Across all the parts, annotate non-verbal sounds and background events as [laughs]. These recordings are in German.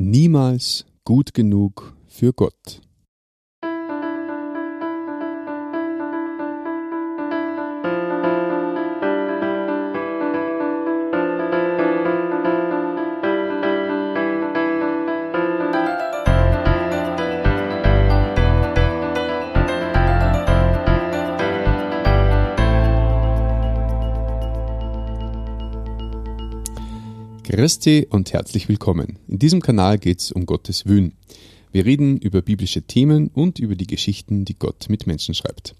Niemals gut genug für Gott. Christi und herzlich willkommen. In diesem Kanal geht es um Gottes Wün. Wir reden über biblische Themen und über die Geschichten, die Gott mit Menschen schreibt.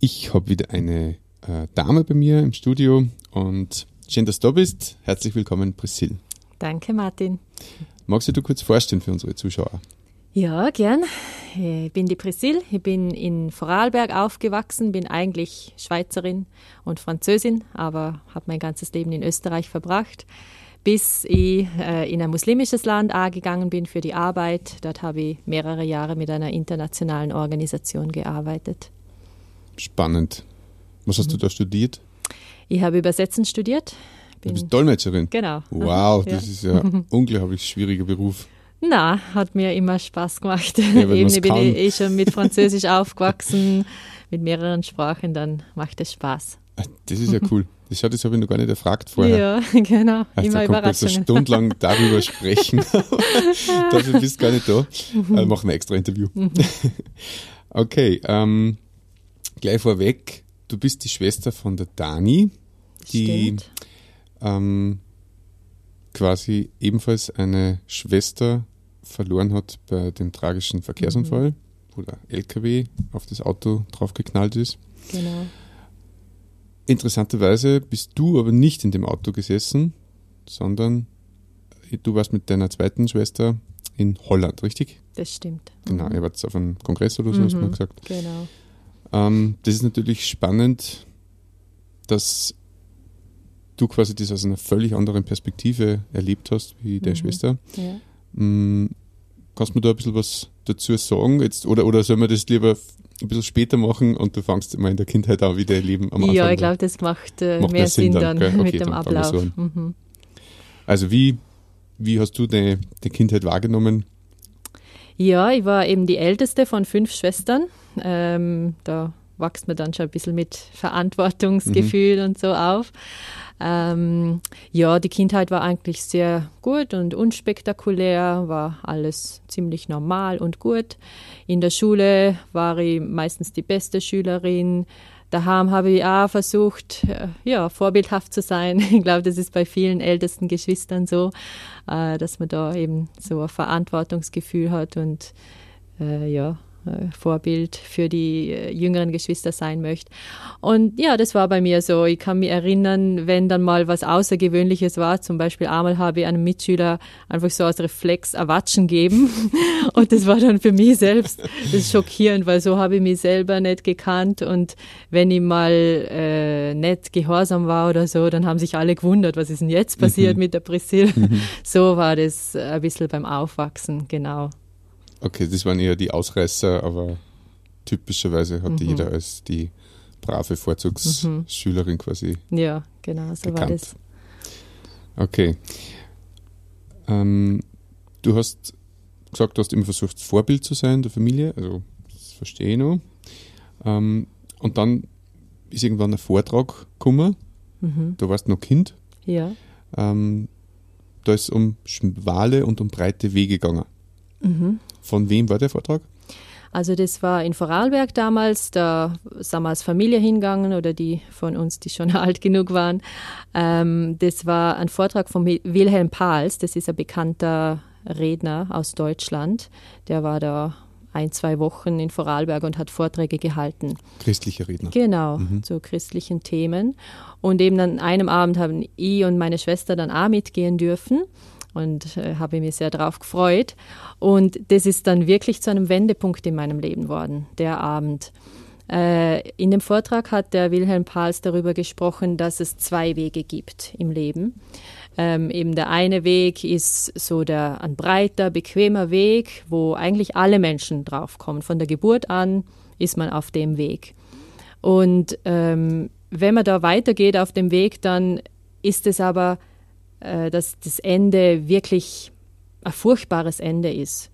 Ich habe wieder eine äh, Dame bei mir im Studio und schön, dass du da bist. Herzlich willkommen, Priscille. Danke, Martin. Magst du dir kurz vorstellen für unsere Zuschauer? Ja, gern. Ich bin die Priscille. Ich bin in Vorarlberg aufgewachsen, bin eigentlich Schweizerin und Französin, aber habe mein ganzes Leben in Österreich verbracht bis ich äh, in ein muslimisches Land gegangen bin für die Arbeit. Dort habe ich mehrere Jahre mit einer internationalen Organisation gearbeitet. Spannend. Was hast mhm. du da studiert? Ich habe Übersetzen studiert. Bin, du bist Dolmetscherin? Genau. Wow, das ja. ist ja ein unglaublich schwieriger Beruf. Na, hat mir immer Spaß gemacht. Ja, [laughs] Eben bin ich eh schon mit Französisch aufgewachsen, mit mehreren Sprachen, dann macht es Spaß. Ah, das ist ja cool. Das, das habe ich noch gar nicht erfragt vorher. Ja, [laughs] genau. Also, Immer da kommt jetzt eine Stunde lang darüber sprechen. [laughs] [laughs] Dafür bist du gar nicht da. Mhm. Also machen ein extra Interview. Mhm. okay, ähm, gleich vorweg, du bist die Schwester von der Dani, die ähm, quasi ebenfalls eine Schwester verloren hat bei dem tragischen Verkehrsunfall, mhm. wo der LKW auf das Auto draufgeknallt ist. Genau. Interessanterweise bist du aber nicht in dem Auto gesessen, sondern du warst mit deiner zweiten Schwester in Holland, richtig? Das stimmt. Genau, ihr wart auf einem Kongress oder so, mhm. hast du mal gesagt. Genau. Ähm, das ist natürlich spannend, dass du quasi das aus einer völlig anderen Perspektive erlebt hast wie deine mhm. Schwester. Ja. Mhm. Kannst du mir da ein bisschen was dazu sagen? Jetzt, oder, oder soll man das lieber ein bisschen später machen und du fängst immer in der Kindheit an, wie dein Leben am Anfang Ja, ich glaube, das macht, äh, macht, mehr Sinn, Sinn dann, dann [laughs] mit dem Ablauf. So mhm. Also wie, wie hast du deine, deine Kindheit wahrgenommen? Ja, ich war eben die älteste von fünf Schwestern. Ähm, da wächst man dann schon ein bisschen mit Verantwortungsgefühl mhm. und so auf. Ähm, ja, die Kindheit war eigentlich sehr gut und unspektakulär, war alles ziemlich normal und gut. In der Schule war ich meistens die beste Schülerin. Daheim habe ich auch versucht, äh, ja, vorbildhaft zu sein. [laughs] Ich glaube, das ist bei vielen ältesten Geschwistern so, äh, dass man da eben so ein Verantwortungsgefühl hat und äh, ja, Vorbild für die äh, jüngeren Geschwister sein möchte. Und ja, das war bei mir so. Ich kann mich erinnern, wenn dann mal was Außergewöhnliches war, zum Beispiel einmal habe ich einem Mitschüler einfach so als Reflex Erwatschen geben. [laughs] Und das war dann für mich selbst das schockierend, weil so habe ich mich selber nicht gekannt. Und wenn ich mal äh, nicht gehorsam war oder so, dann haben sich alle gewundert, was ist denn jetzt passiert mhm. mit der Priscilla. Mhm. So war das ein bisschen beim Aufwachsen, genau. Okay, das waren eher die Ausreißer, aber typischerweise hatte mhm. jeder als die brave Vorzugsschülerin mhm. quasi. Ja, genau, so bekannt. war das. Okay. Ähm, du hast gesagt, du hast immer versucht, Vorbild zu sein der Familie, also das verstehe ich noch. Ähm, und dann ist irgendwann ein Vortrag gekommen. Mhm. Du warst noch Kind. Ja. Ähm, da ist es um schmale und um breite Wege gegangen. Mhm. Von wem war der Vortrag? Also das war in Vorarlberg damals, da sind wir als Familie hingegangen oder die von uns, die schon [laughs] alt genug waren. Ähm, das war ein Vortrag von Wilhelm Pahls, das ist ein bekannter Redner aus Deutschland. Der war da ein, zwei Wochen in Vorarlberg und hat Vorträge gehalten. Christliche Redner. Genau, mhm. zu christlichen Themen. Und eben an einem Abend haben ich und meine Schwester dann auch mitgehen dürfen und äh, habe mich sehr darauf gefreut. Und das ist dann wirklich zu einem Wendepunkt in meinem Leben worden, der Abend. Äh, in dem Vortrag hat der Wilhelm Pahls darüber gesprochen, dass es zwei Wege gibt im Leben. Ähm, eben der eine Weg ist so der ein breiter, bequemer Weg, wo eigentlich alle Menschen draufkommen. Von der Geburt an ist man auf dem Weg. Und ähm, wenn man da weitergeht auf dem Weg, dann ist es aber äh, dass das Ende wirklich ein furchtbares Ende ist.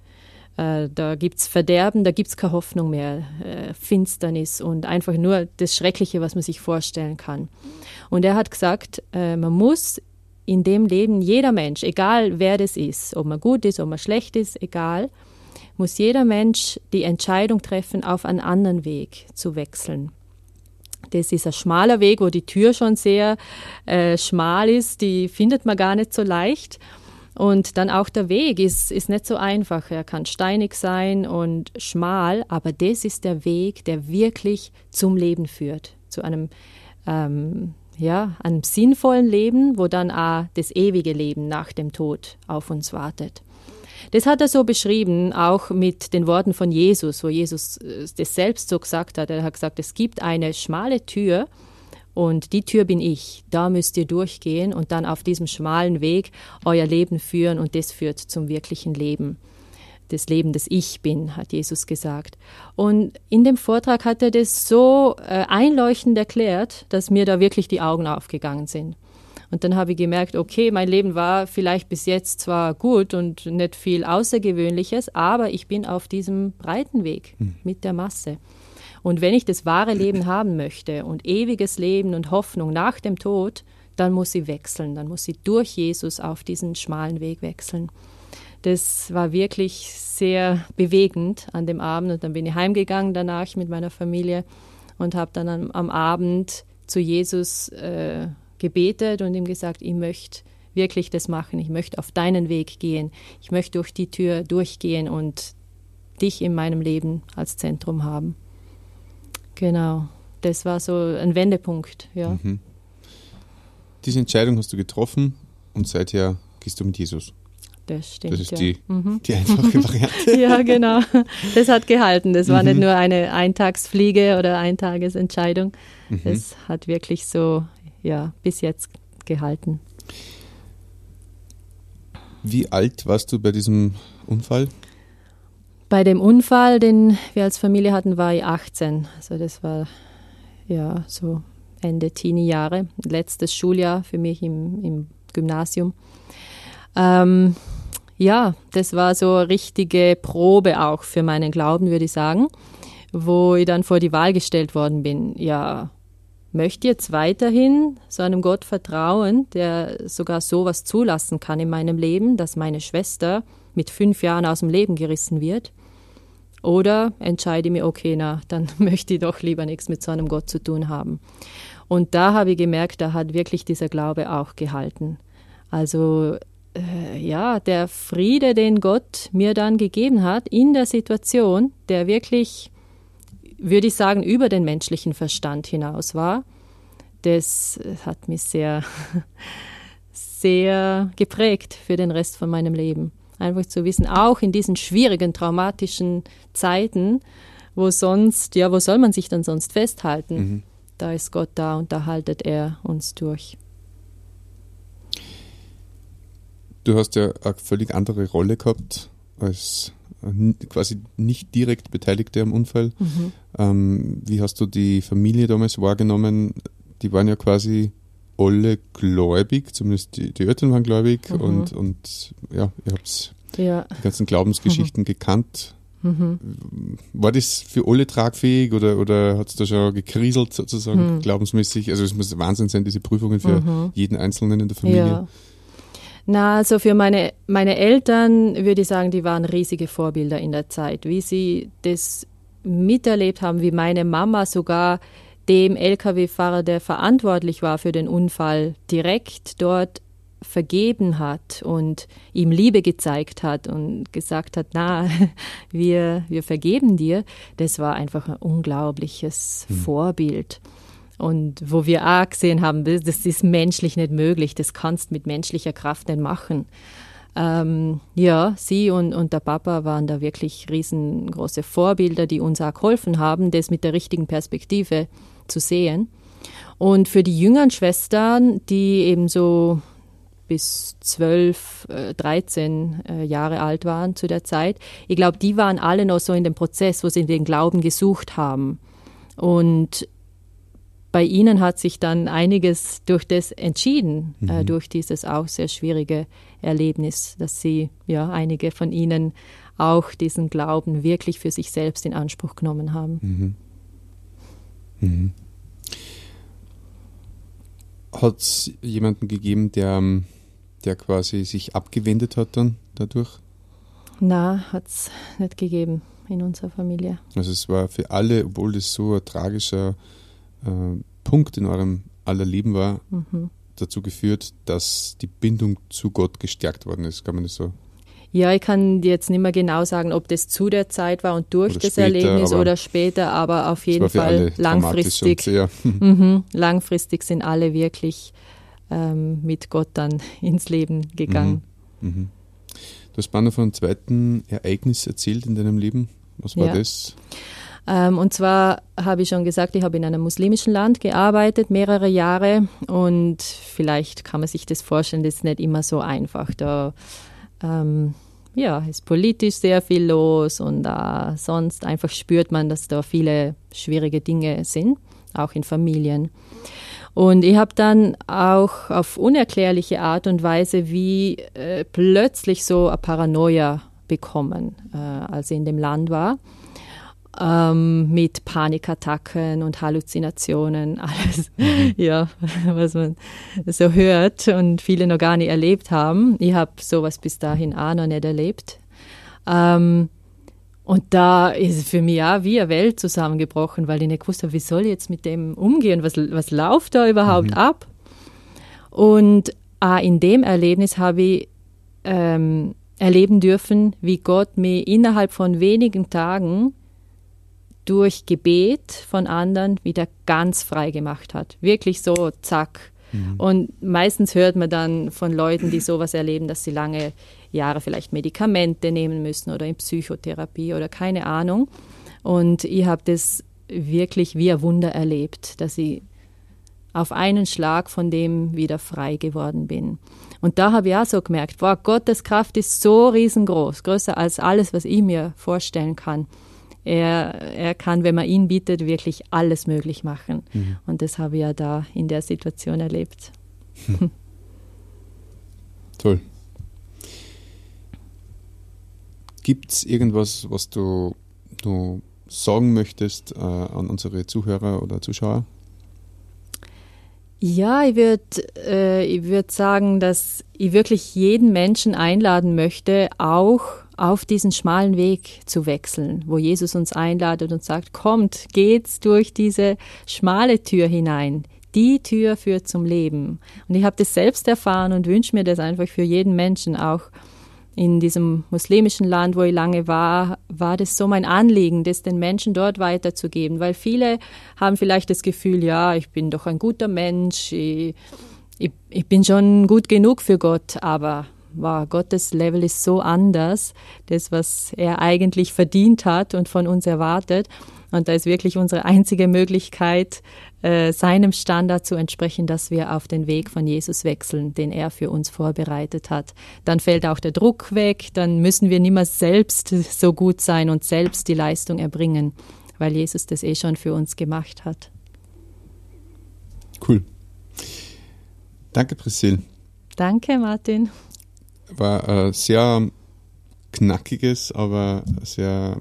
Äh, da gibt es Verderben, da gibt es keine Hoffnung mehr, äh, Finsternis und einfach nur das Schreckliche, was man sich vorstellen kann. Und er hat gesagt, man muss in dem Leben, jeder Mensch, egal wer das ist, ob man gut ist, ob man schlecht ist, egal, muss jeder Mensch die Entscheidung treffen, auf einen anderen Weg zu wechseln. Das ist ein schmaler Weg, wo die Tür schon sehr äh, schmal ist, die findet man gar nicht so leicht. Und dann auch der Weg ist, ist nicht so einfach. Er kann steinig sein und schmal, aber das ist der Weg, der wirklich zum Leben führt, zu einem, ähm, ja, einem sinnvollen Leben, wo dann auch das ewige Leben nach dem Tod auf uns wartet. Das hat er so beschrieben, auch mit den Worten von Jesus, wo Jesus äh, das selbst so gesagt hat. Er hat gesagt, es gibt eine schmale Tür, und die Tür bin ich. Da müsst ihr durchgehen und dann auf diesem schmalen Weg euer Leben führen und das führt zum wirklichen Leben. Das Leben, das ich bin, hat Jesus gesagt. Und in dem Vortrag hat er das so äh, einleuchtend erklärt, dass mir da wirklich die Augen aufgegangen sind. Und dann habe ich gemerkt, okay, mein Leben war vielleicht bis jetzt zwar gut und nicht viel Außergewöhnliches, aber ich bin auf diesem breiten Weg hm. mit der Masse. Und wenn ich das wahre Leben [clears throat] haben möchte und ewiges Leben und Hoffnung nach dem Tod, dann muss sie wechseln, dann muss sie durch Jesus auf diesen schmalen Weg wechseln. Das war wirklich sehr bewegend an dem Abend und dann bin ich heimgegangen danach mit meiner Familie und habe dann am, am, Abend zu Jesus äh, gebetet und ihm gesagt, ich möchte wirklich das machen, ich möchte auf deinen Weg gehen, ich möchte durch die Tür durchgehen und dich in meinem Leben als Zentrum haben. Genau, das war so ein Wendepunkt, ja. Mhm. Diese Entscheidung hast du getroffen und seither gehst du mit Jesus. Das stimmt. Das ist ja. die, mhm. die einfache [laughs] Variante. ja, genau. Das hat gehalten. Das war mhm. nicht nur eine Eintagsfliege oder Eintagesentscheidung. Mhm. Das hat wirklich so, ja, bis jetzt gehalten. Wie alt warst du bei diesem Unfall? Bei dem Unfall, den wir als Familie hatten, war ich 18. Also das war ja so Ende Teenie-Jahre, letztes Schuljahr für mich im, im Gymnasium. Ähm, ja, das war so eine richtige Probe auch für meinen Glauben, würde ich sagen, wo ich dann vor die Wahl gestellt worden bin. Ja, möchte jetzt weiterhin so einem Gott vertrauen, der sogar sowas zulassen kann in meinem Leben, dass meine Schwester mit fünf Jahren aus dem Leben gerissen wird? Oder entscheide ich mir, okay, na, dann [laughs] möchte ich doch lieber nichts mit so einem Gott zu tun haben. Und da habe ich gemerkt, da hat wirklich dieser Glaube auch gehalten. Also äh, ja, der Friede, den Gott mir dann gegeben hat in der Situation, der wirklich, würde ich sagen, über den menschlichen Verstand hinaus war, das hat mich sehr, [laughs] sehr geprägt für den Rest von meinem Leben. Einfach zu wissen, auch in diesen schwierigen, traumatischen Zeiten, wo sonst, ja, wo soll man sich dann sonst festhalten? Mhm. Da ist Gott da und da haltet er uns durch. Du hast ja eine völlig andere Rolle gehabt als quasi nicht direkt Beteiligte am Unfall. Mhm. Ähm, wie hast du die Familie damals wahrgenommen? Die waren ja quasi alle gläubig, zumindest die, die Eltern waren gläubig mhm. und, und ja, ihr habt ja. die ganzen Glaubensgeschichten mhm. gekannt. Mhm. War das für alle tragfähig oder, oder hat es da schon gekriselt sozusagen, mhm. glaubensmäßig? Also es muss Wahnsinn sein, diese Prüfungen für mhm. jeden Einzelnen in der Familie. Ja. Na, also für meine, meine Eltern würde ich sagen, die waren riesige Vorbilder in der Zeit, wie sie das miterlebt haben, wie meine Mama sogar dem Lkw-Fahrer, der verantwortlich war für den Unfall, direkt dort vergeben hat und ihm Liebe gezeigt hat und gesagt hat, na, [laughs] wir, wir vergeben dir, das war einfach ein unglaubliches mhm. Vorbild. Und wo wir auch gesehen haben, das ist menschlich nicht möglich, das kannst mit menschlicher Kraft nicht machen. Ähm, ja, sie und, und der Papa waren da wirklich riesengroße Vorbilder, die uns auch geholfen haben, das mit der richtigen Perspektive zu sehen. Und für die jüngeren Schwestern, die eben so bis 12, 13 äh, äh, Jahre alt waren zu der Zeit, ich glaube, die waren alle noch so in dem Prozess, wo sie den Glauben gesucht haben. Und bei ihnen hat sich dann einiges durch das entschieden, äh, mhm. äh, durch dieses auch sehr schwierige Erlebnis, dass sie, ja, einige von ihnen auch diesen Glauben wirklich für sich selbst in Anspruch genommen haben. Mhm. Mhm. Hat es jemanden gegeben, der, der quasi sich abgewendet hat dann dadurch? Na, hat es nicht gegeben in unserer Familie. Also es war für alle, obwohl das so ein tragischer äh, Punkt in eurem aller Leben war, mhm. dazu geführt, dass die Bindung zu Gott gestärkt worden ist. Kann man das so ja, ich kann dir jetzt nicht mehr genau sagen, ob das zu der Zeit war und durch oder das später, Erlebnis oder später, aber auf jeden Fall langfristig. [laughs] [laughs] Mhm, langfristig sind alle wirklich ähm, mit Gott dann [laughs] ins Leben gegangen. Mhm. Mhm. Du hast mal von einem zweiten Ereignis erzählt in deinem Leben. Was war ja. das? Ähm, und zwar habe ich schon gesagt, ich habe in einem muslimischen Land gearbeitet, mehrere Jahre. Und vielleicht kann man sich das vorstellen, das ist nicht immer so einfach. Da ähm, ja, ist politisch sehr viel los und äh, sonst einfach spürt man, dass da viele schwierige Dinge sind, auch in Familien. Und ich habe dann auch auf unerklärliche Art und Weise wie äh, plötzlich so eine Paranoia bekommen, äh, als ich in dem Land war ähm, mit Panikattacken und Halluzinationen, [laughs] alles, mhm. ja, was man so hört und viele noch gar nicht erlebt haben. Ich habe sowas bis dahin auch noch nicht erlebt. Ähm, und da ist für mich auch wie eine Welt zusammengebrochen, weil ich nicht gewusst habe, wie soll ich jetzt mit dem umgehen, was, was läuft da überhaupt mhm. ab? Und auch in dem Erlebnis habe ich ähm, erleben dürfen, wie Gott mir innerhalb von wenigen Tagen durch Gebet von anderen wieder ganz frei gemacht hat. Wirklich so, zack. Mhm. Und meistens hört man dann von Leuten, die sowas erleben, dass sie lange Jahre vielleicht Medikamente nehmen müssen oder in Psychotherapie oder keine Ahnung. Und ich habe das wirklich wie ein Wunder erlebt, dass ich auf einen Schlag von dem wieder frei geworden bin. Und da habe ich auch so gemerkt, boah, Gottes Kraft ist so riesengroß, größer als alles, was ich mir vorstellen kann er, er kann, wenn man ihn bietet, wirklich alles möglich machen. Mhm. Und das habe ich ja da in der Situation erlebt. Hm. Toll. Gibt es irgendwas, was du, du sagen möchtest äh, an unsere Zuhörer oder Zuschauer? Ja, ich würde äh, würd sagen, dass ich wirklich jeden Menschen einladen möchte, auch auf diesen schmalen Weg zu wechseln, wo Jesus uns einladet und sagt, kommt, geht's durch diese schmale Tür hinein. Die Tür führt zum Leben. Und ich habe das selbst erfahren und wünsche mir das einfach für jeden Menschen, auch in diesem muslimischen Land, wo ich lange war, war das so mein Anliegen, das den Menschen dort weiterzugeben, weil viele haben vielleicht das Gefühl, ja, ich bin doch ein guter Mensch, ich, ich, ich bin schon gut genug für Gott, aber wow, Gottes Level ist so anders, das, was er eigentlich verdient hat und von uns erwartet. Und da ist wirklich unsere einzige Möglichkeit, äh, seinem Standard zu entsprechen, dass wir auf den Weg von Jesus wechseln, den er für uns vorbereitet hat. Dann fällt auch der Druck weg, dann müssen wir mehr selbst so gut sein und selbst die Leistung erbringen, weil Jesus das eh schon für uns gemacht hat. Cool. Danke, Priscille. Danke, Martin war ein sehr knackiges, aber sehr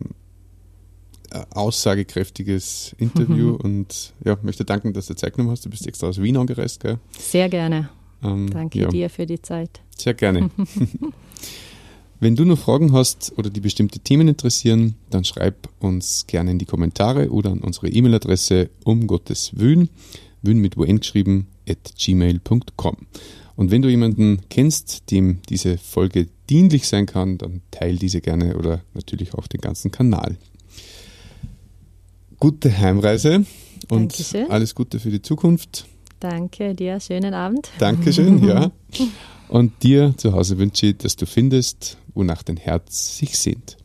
äh, aussagekräftiges Interview mhm. [laughs] und ja, möchte danken, dass du Zeit genommen hast. Du bist extra aus Wien angereist, gell? Sehr gerne. Ähm, Danke ja. dir für die Zeit. Sehr gerne. [laughs] [laughs] Wenn du noch Fragen hast oder die bestimmte Themen interessieren, dann schreib uns gerne in die Kommentare oder an unsere E-Mail-Adresse um Gottes Wün, Wün mit UN geschrieben, at gmail.com. Und wenn du jemanden kennst, dem diese Folge dienlich sein kann, dann teile diese gerne oder natürlich auch den ganzen Kanal. Gute Heimreise und Dankeschön. alles Gute für die Zukunft. Danke dir, schönen Abend. Dankeschön, ja. [laughs] Und dir zu Hause wünsche ich, dass du findest, wonach dein Herz sich sehnt.